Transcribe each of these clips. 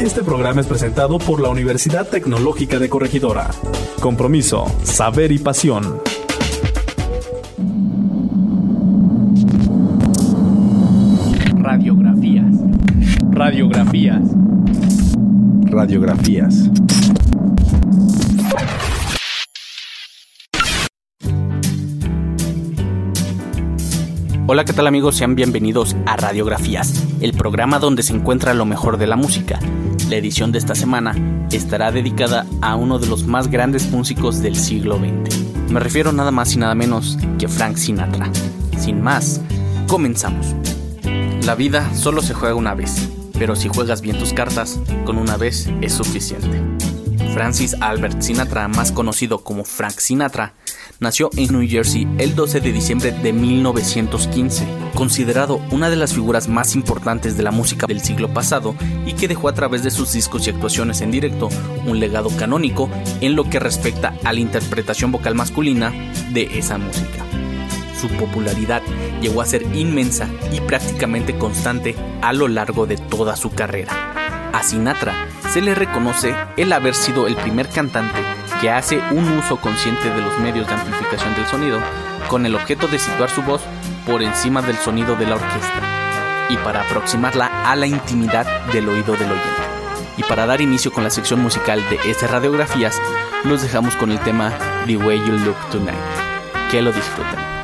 Este programa es presentado por la Universidad Tecnológica de Corregidora. Compromiso, saber y pasión. Radiografías. Radiografías. Radiografías. Hola, ¿qué tal amigos? Sean bienvenidos a Radiografías, el programa donde se encuentra lo mejor de la música. La edición de esta semana estará dedicada a uno de los más grandes músicos del siglo XX. Me refiero nada más y nada menos que Frank Sinatra. Sin más, comenzamos. La vida solo se juega una vez, pero si juegas bien tus cartas, con una vez es suficiente. Francis Albert Sinatra, más conocido como Frank Sinatra, nació en New Jersey el 12 de diciembre de 1915, considerado una de las figuras más importantes de la música del siglo pasado y que dejó a través de sus discos y actuaciones en directo un legado canónico en lo que respecta a la interpretación vocal masculina de esa música. Su popularidad llegó a ser inmensa y prácticamente constante a lo largo de toda su carrera. A Sinatra se le reconoce el haber sido el primer cantante que hace un uso consciente de los medios de amplificación del sonido con el objeto de situar su voz por encima del sonido de la orquesta y para aproximarla a la intimidad del oído del oyente. Y para dar inicio con la sección musical de estas radiografías, los dejamos con el tema The Way You Look Tonight. Que lo disfruten.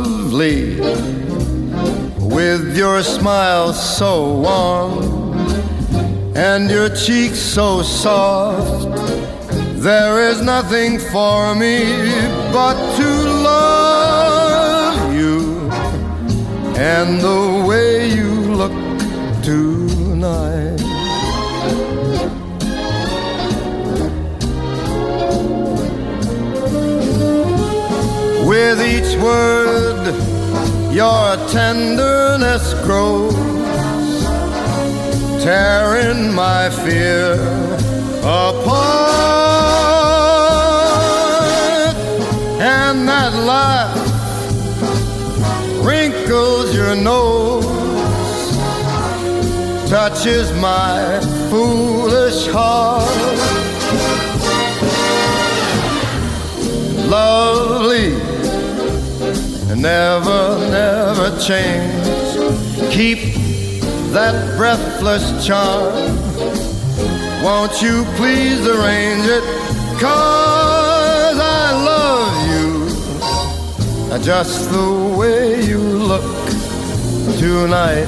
with your smile so warm and your cheeks so soft. There is nothing for me but to love you and the way you look tonight. With each word, your tenderness grows, tearing my fear apart. And that laugh wrinkles your nose, touches my foolish heart. Lovely never, never change. Keep that breathless charm. Won't you please arrange it? Cause I love you just the way you look tonight.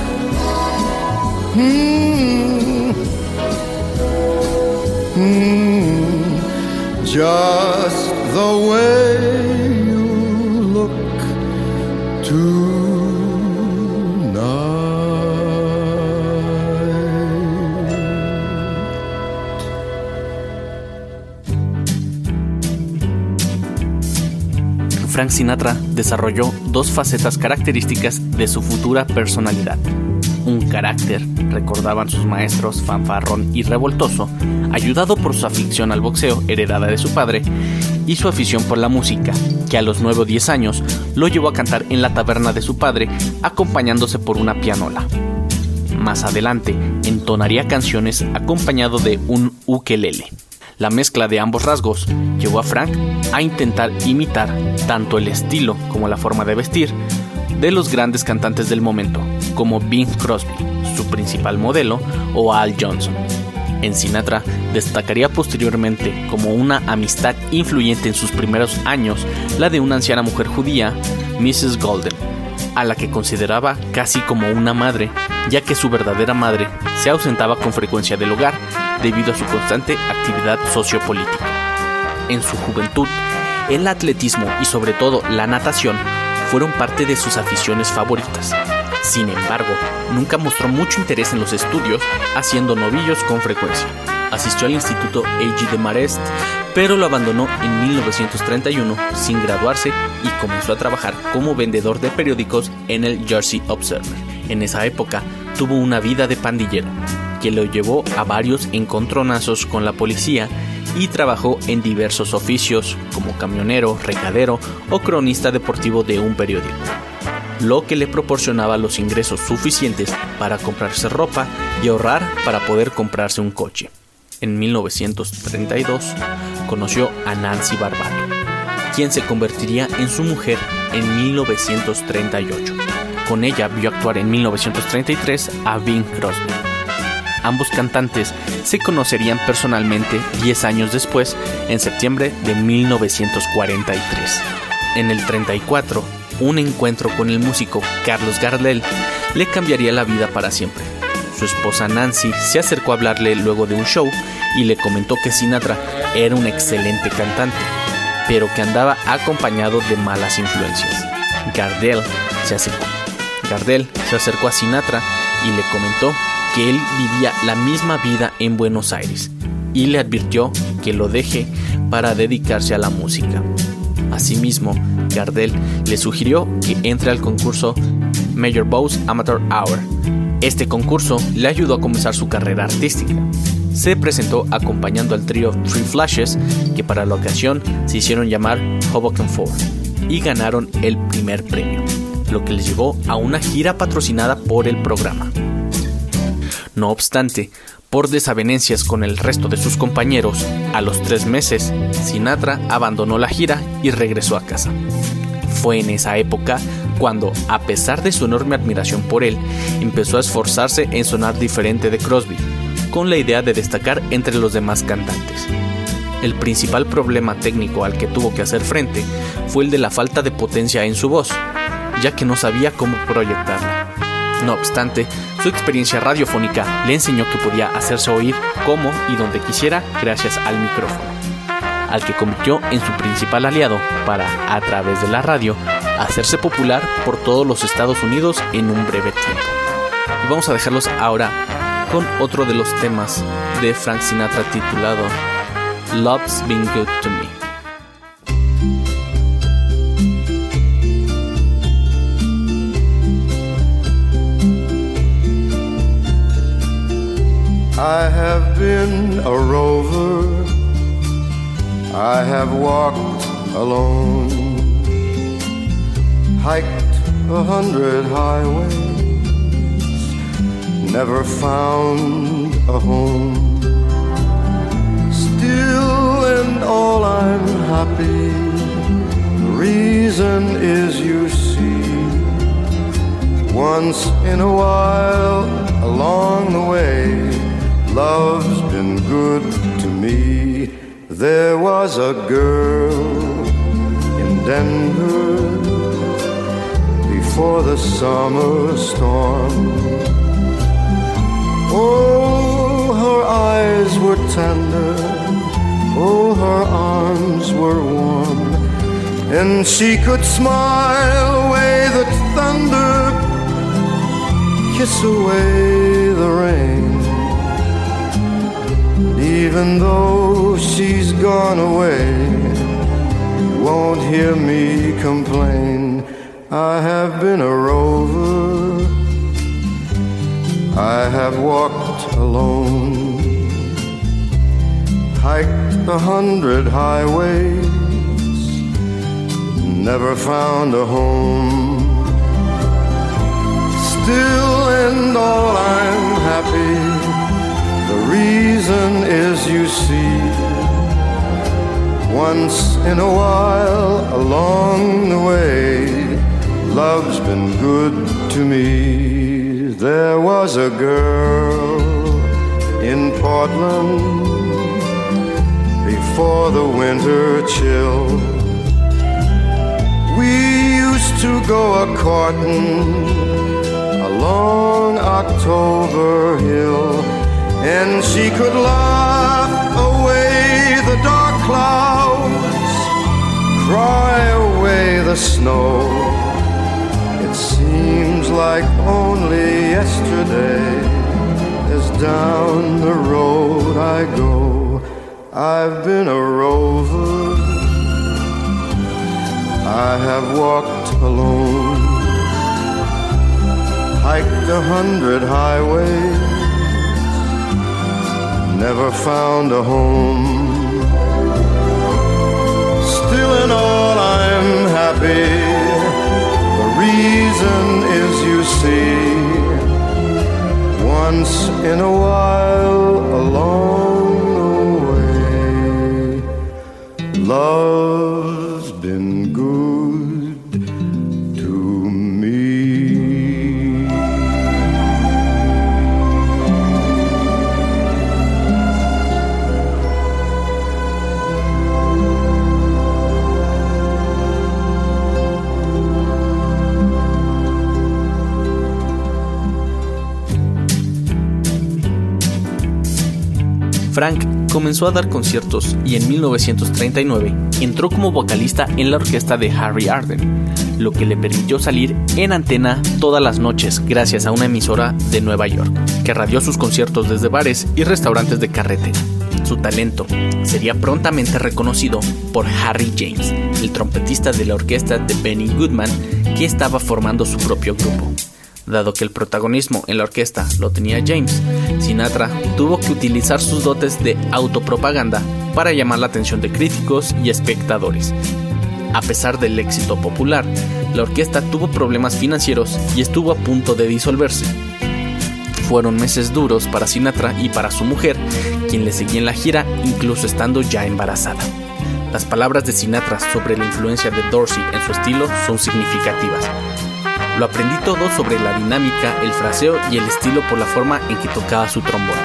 Hmm. Just the way you look Frank Sinatra desarrolló dos facetas características de su futura personalidad. Un carácter, recordaban sus maestros, fanfarrón y revoltoso, ayudado por su afición al boxeo heredada de su padre, y su afición por la música, que a los 9 o 10 años lo llevó a cantar en la taberna de su padre, acompañándose por una pianola. Más adelante, entonaría canciones acompañado de un ukelele. La mezcla de ambos rasgos llevó a Frank a intentar imitar tanto el estilo como la forma de vestir de los grandes cantantes del momento, como Bing Crosby, su principal modelo, o Al Johnson. En Sinatra destacaría posteriormente como una amistad influyente en sus primeros años la de una anciana mujer judía, Mrs. Golden, a la que consideraba casi como una madre, ya que su verdadera madre se ausentaba con frecuencia del hogar debido a su constante actividad sociopolítica. En su juventud, el atletismo y sobre todo la natación fueron parte de sus aficiones favoritas. Sin embargo, nunca mostró mucho interés en los estudios, haciendo novillos con frecuencia. Asistió al Instituto A.G. de Marest, pero lo abandonó en 1931 sin graduarse y comenzó a trabajar como vendedor de periódicos en el Jersey Observer. En esa época tuvo una vida de pandillero, que lo llevó a varios encontronazos con la policía y trabajó en diversos oficios como camionero, recadero o cronista deportivo de un periódico, lo que le proporcionaba los ingresos suficientes para comprarse ropa y ahorrar para poder comprarse un coche. En 1932 conoció a Nancy Barbato, quien se convertiría en su mujer en 1938. Con ella vio actuar en 1933 a Bing Crosby ambos cantantes se conocerían personalmente 10 años después, en septiembre de 1943. En el 34, un encuentro con el músico Carlos Gardel le cambiaría la vida para siempre. Su esposa Nancy se acercó a hablarle luego de un show y le comentó que Sinatra era un excelente cantante, pero que andaba acompañado de malas influencias. Gardel se acercó. Gardel se acercó a Sinatra y le comentó que él vivía la misma vida en Buenos Aires y le advirtió que lo deje para dedicarse a la música. Asimismo, Gardel le sugirió que entre al concurso Major Bowes Amateur Hour. Este concurso le ayudó a comenzar su carrera artística. Se presentó acompañando al trío Three Flashes, que para la ocasión se hicieron llamar Hoboken Four, y ganaron el primer premio, lo que les llevó a una gira patrocinada por el programa. No obstante, por desavenencias con el resto de sus compañeros, a los tres meses, Sinatra abandonó la gira y regresó a casa. Fue en esa época cuando, a pesar de su enorme admiración por él, empezó a esforzarse en sonar diferente de Crosby, con la idea de destacar entre los demás cantantes. El principal problema técnico al que tuvo que hacer frente fue el de la falta de potencia en su voz, ya que no sabía cómo proyectarla. No obstante, su experiencia radiofónica le enseñó que podía hacerse oír como y donde quisiera gracias al micrófono, al que convirtió en su principal aliado para, a través de la radio, hacerse popular por todos los Estados Unidos en un breve tiempo. Y vamos a dejarlos ahora con otro de los temas de Frank Sinatra titulado Love's Been Good to Me. I have been a rover, I have walked alone, hiked a hundred highways, never found a home. Still and all I'm happy, the reason is you see, once in a while along the way Love's been good to me. There was a girl in Denver before the summer storm. Oh, her eyes were tender, oh, her arms were warm, and she could smile away the thunder, kiss away the rain. Even though she's gone away, you won't hear me complain. I have been a rover, I have walked alone, hiked a hundred highways, never found a home. Still and all I'm happy, reason is you see. Once in a while along the way, love's been good to me. There was a girl in Portland before the winter chill. We used to go a courting along October Hill, and she could laugh away the dark clouds, cry away the snow. It seems like only yesterday, as down the road I go, I've been a rover. I have walked alone, hiked a hundred highways, never found a home. Still in all I'm happy. The reason is you see, once in a while along the way, love's Frank comenzó a dar conciertos y en 1939 entró como vocalista en la orquesta de Harry Arden, lo que le permitió salir en antena todas las noches gracias a una emisora de Nueva York, que radió sus conciertos desde bares y restaurantes de carretera. Su talento sería prontamente reconocido por Harry James, el trompetista de la orquesta de Benny Goodman, que estaba formando su propio grupo. Dado que el protagonismo en la orquesta lo tenía James, Sinatra tuvo que utilizar sus dotes de autopropaganda para llamar la atención de críticos y espectadores. A pesar del éxito popular, la orquesta tuvo problemas financieros y estuvo a punto de disolverse. Fueron meses duros para Sinatra y para su mujer, quien le seguía en la gira incluso estando ya embarazada. Las palabras de Sinatra sobre la influencia de Dorsey en su estilo son significativas. Lo aprendí todo sobre la dinámica, el fraseo y el estilo por la forma en que tocaba su trombón.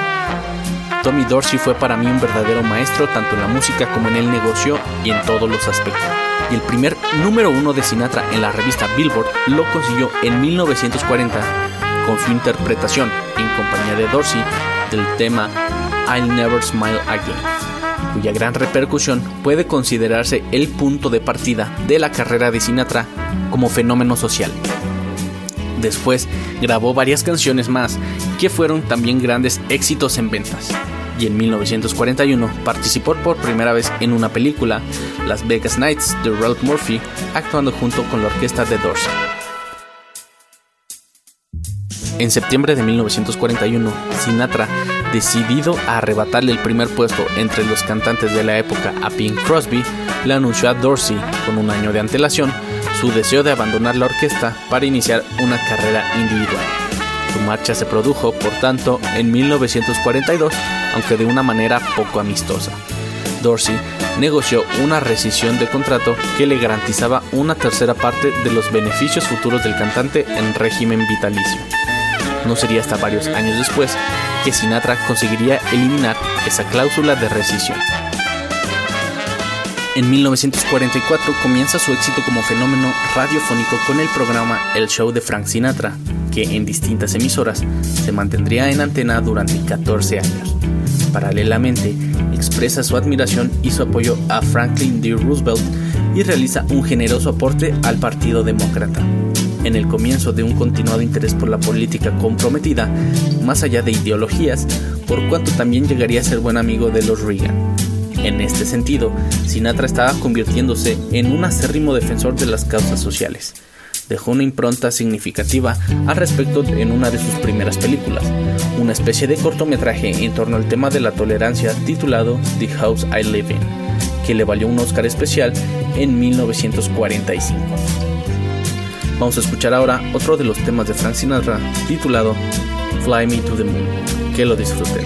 Tommy Dorsey fue para mí un verdadero maestro tanto en la música como en el negocio y en todos los aspectos. Y el primer número uno de Sinatra en la revista Billboard lo consiguió en 1940 con su interpretación en compañía de Dorsey del tema I'll Never Smile Again, cuya gran repercusión puede considerarse el punto de partida de la carrera de Sinatra como fenómeno social. Después grabó varias canciones más que fueron también grandes éxitos en ventas. Y en 1941 participó por primera vez en una película, Las Vegas Nights de Ralph Murphy, actuando junto con la orquesta de Dorsey. En septiembre de 1941, Sinatra, decidido a arrebatarle el primer puesto entre los cantantes de la época a Pink Crosby, le anunció a Dorsey, con un año de antelación, su deseo de abandonar la orquesta para iniciar una carrera individual. Su marcha se produjo, por tanto, en 1942, aunque de una manera poco amistosa. Dorsey negoció una rescisión de contrato que le garantizaba una tercera parte de los beneficios futuros del cantante en régimen vitalicio. No sería hasta varios años después que Sinatra conseguiría eliminar esa cláusula de rescisión. En 1944 comienza su éxito como fenómeno radiofónico con el programa El Show de Frank Sinatra, que en distintas emisoras se mantendría en antena durante 14 años. Paralelamente, expresa su admiración y su apoyo a Franklin D. Roosevelt y realiza un generoso aporte al Partido Demócrata. En el comienzo de un continuado interés por la política comprometida, más allá de ideologías, por cuanto también llegaría a ser buen amigo de los Reagan. En este sentido, Sinatra estaba convirtiéndose en un acérrimo defensor de las causas sociales. Dejó una impronta significativa al respecto en una de sus primeras películas, una especie de cortometraje en torno al tema de la tolerancia titulado The House I Live In, que le valió un Oscar especial en 1945. Vamos a escuchar ahora otro de los temas de Frank Sinatra titulado Fly Me to the Moon. Que lo disfruten.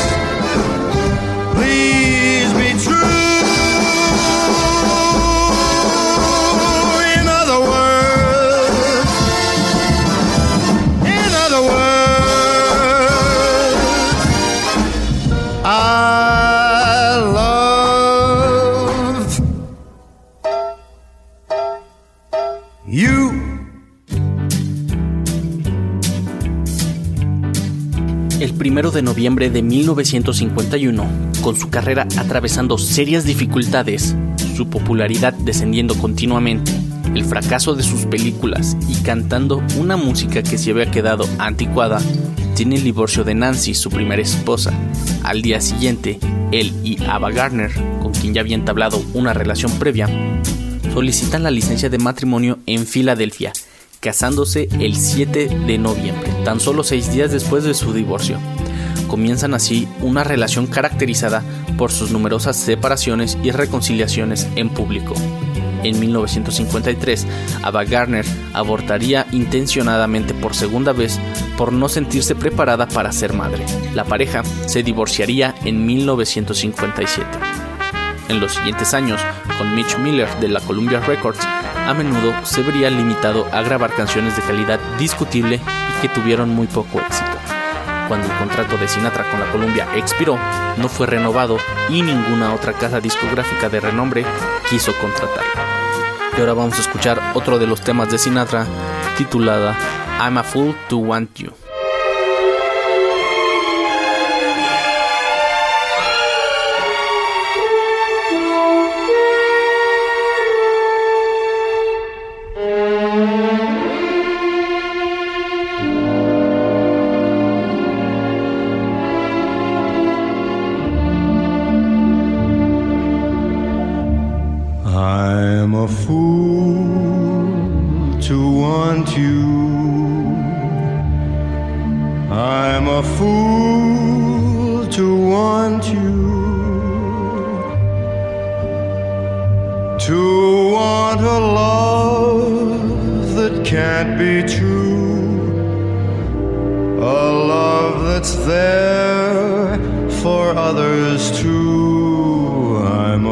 1 de noviembre de 1951, con su carrera atravesando serias dificultades, su popularidad descendiendo continuamente, el fracaso de sus películas y cantando una música que se había quedado anticuada, tiene el divorcio de Nancy, su primera esposa. Al día siguiente, él y Ava Gardner, con quien ya había entablado una relación previa, solicitan la licencia de matrimonio en Filadelfia, casándose el 7 de noviembre, tan solo seis días después de su divorcio. Comienzan así una relación caracterizada por sus numerosas separaciones y reconciliaciones en público. En 1953, Ava Gardner abortaría intencionadamente por segunda vez por no sentirse preparada para ser madre. La pareja se divorciaría en 1957. En los siguientes años, con Mitch Miller de la Columbia Records, a menudo se vería limitado a grabar canciones de calidad discutible y que tuvieron muy poco éxito. Cuando el contrato de Sinatra con la Columbia expiró, no fue renovado y ninguna otra casa discográfica de renombre quiso contratarlo. Y ahora vamos a escuchar otro de los temas de Sinatra titulada I'm a Fool to Want You.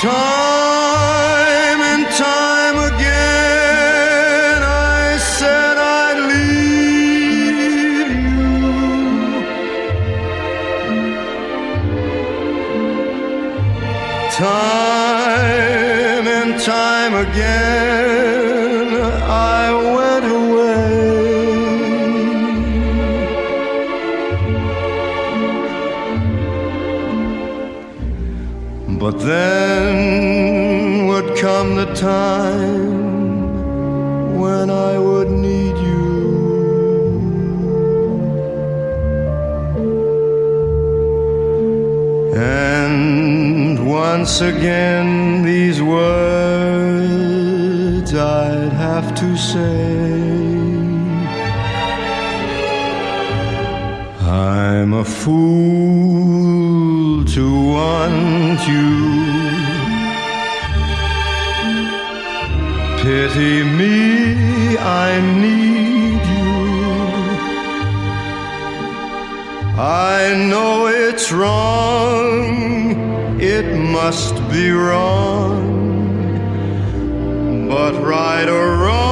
Time and time again, I said I'd leave you. Time and time again, But then would come the time when I would need you. And once again, these words I'd have to say. I'm a fool to want you. Pity me, I need you. I know it's wrong, it must be wrong. But right or wrong,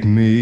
Take me.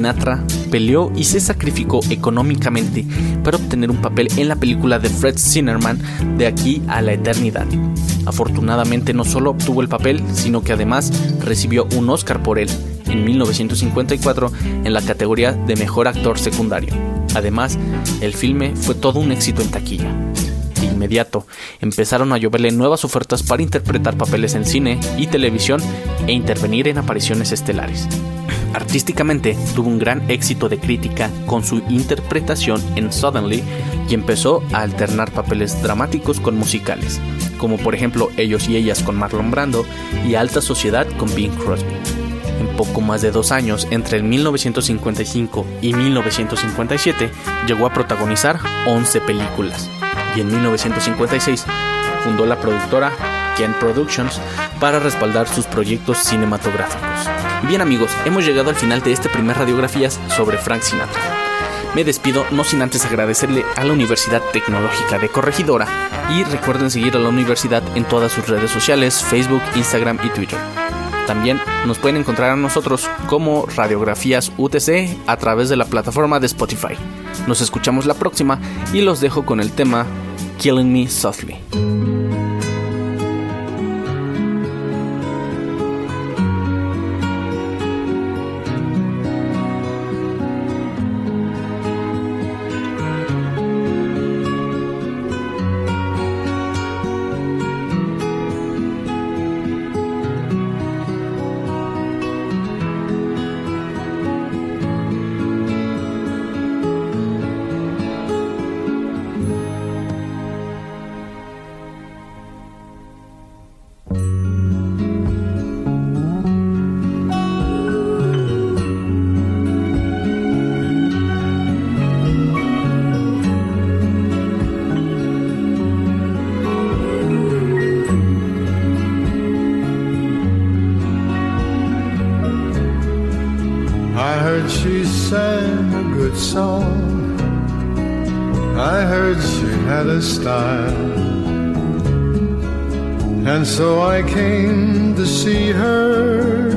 Sinatra peleó y se sacrificó económicamente para obtener un papel en la película de Fred Zinnerman de aquí a la eternidad. Afortunadamente no solo obtuvo el papel, sino que además recibió un Oscar por él en 1954 en la categoría de Mejor Actor Secundario. Además, el filme fue todo un éxito en taquilla. De inmediato empezaron a lloverle nuevas ofertas para interpretar papeles en cine y televisión e intervenir en apariciones estelares. Artísticamente tuvo un gran éxito de crítica con su interpretación en Suddenly y empezó a alternar papeles dramáticos con musicales, como por ejemplo Ellos y Ellas con Marlon Brando y Alta Sociedad con Bing Crosby. En poco más de dos años, entre el 1955 y 1957, llegó a protagonizar 11 películas y en 1956 fundó la productora Ken Productions para respaldar sus proyectos cinematográficos. Bien amigos, hemos llegado al final de este primer radiografías sobre Frank Sinatra. Me despido no sin antes agradecerle a la Universidad Tecnológica de Corregidora y recuerden seguir a la universidad en todas sus redes sociales, Facebook, Instagram y Twitter. También nos pueden encontrar a nosotros como Radiografías UTC a través de la plataforma de Spotify. Nos escuchamos la próxima y los dejo con el tema Killing Me Softly. Style. And so I came to see her,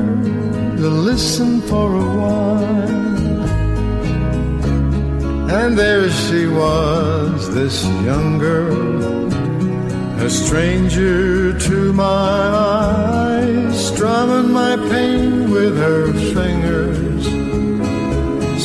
to listen for a while. And there she was, this young girl, a stranger to my eyes, strumming my pain with her fingers,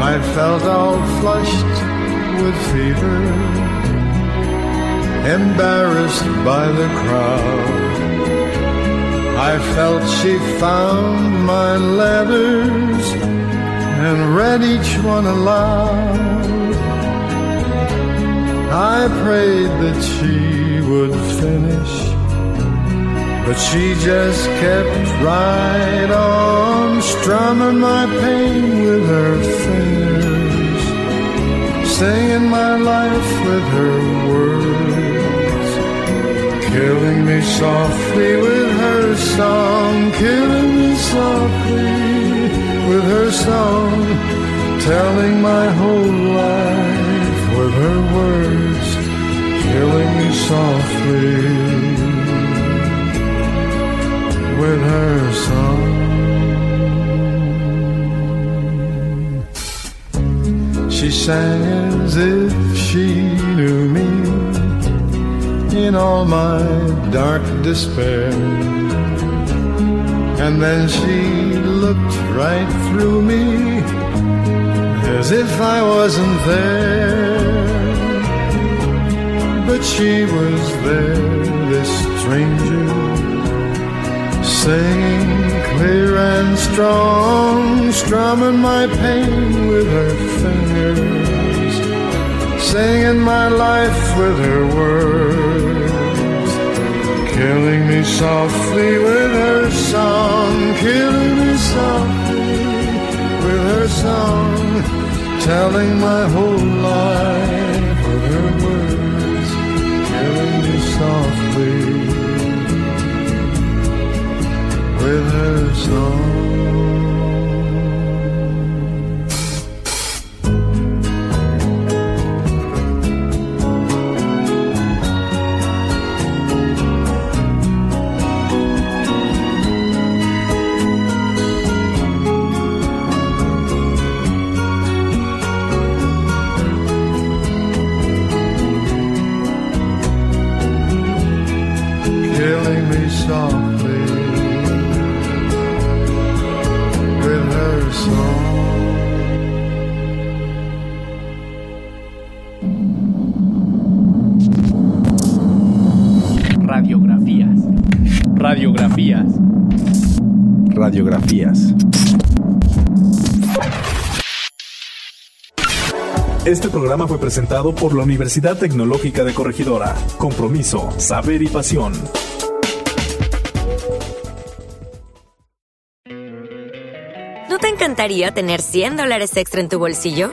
I felt all flushed with fever embarrassed by the crowd. I felt she found my letters and read each one aloud. I prayed that she would finish, but she just kept right on strumming my pain with her fingers, singing my life with her words Killing me softly with her song, killing me softly with her song, telling my whole life with her words, killing me softly with her song. She sang as if she knew me in all my dark despair. And then she looked right through me as if I wasn't there. But she was there, this stranger, singing clear and strong, strumming my pain with her fingers, singing my life with her words Killing me softly with her song, killing me softly with her song, telling my whole life with her words, killing me softly with her song. Radiografías. Este programa fue presentado por la Universidad Tecnológica de Corregidora. Compromiso, saber y pasión. ¿No te encantaría tener 100 dólares extra en tu bolsillo?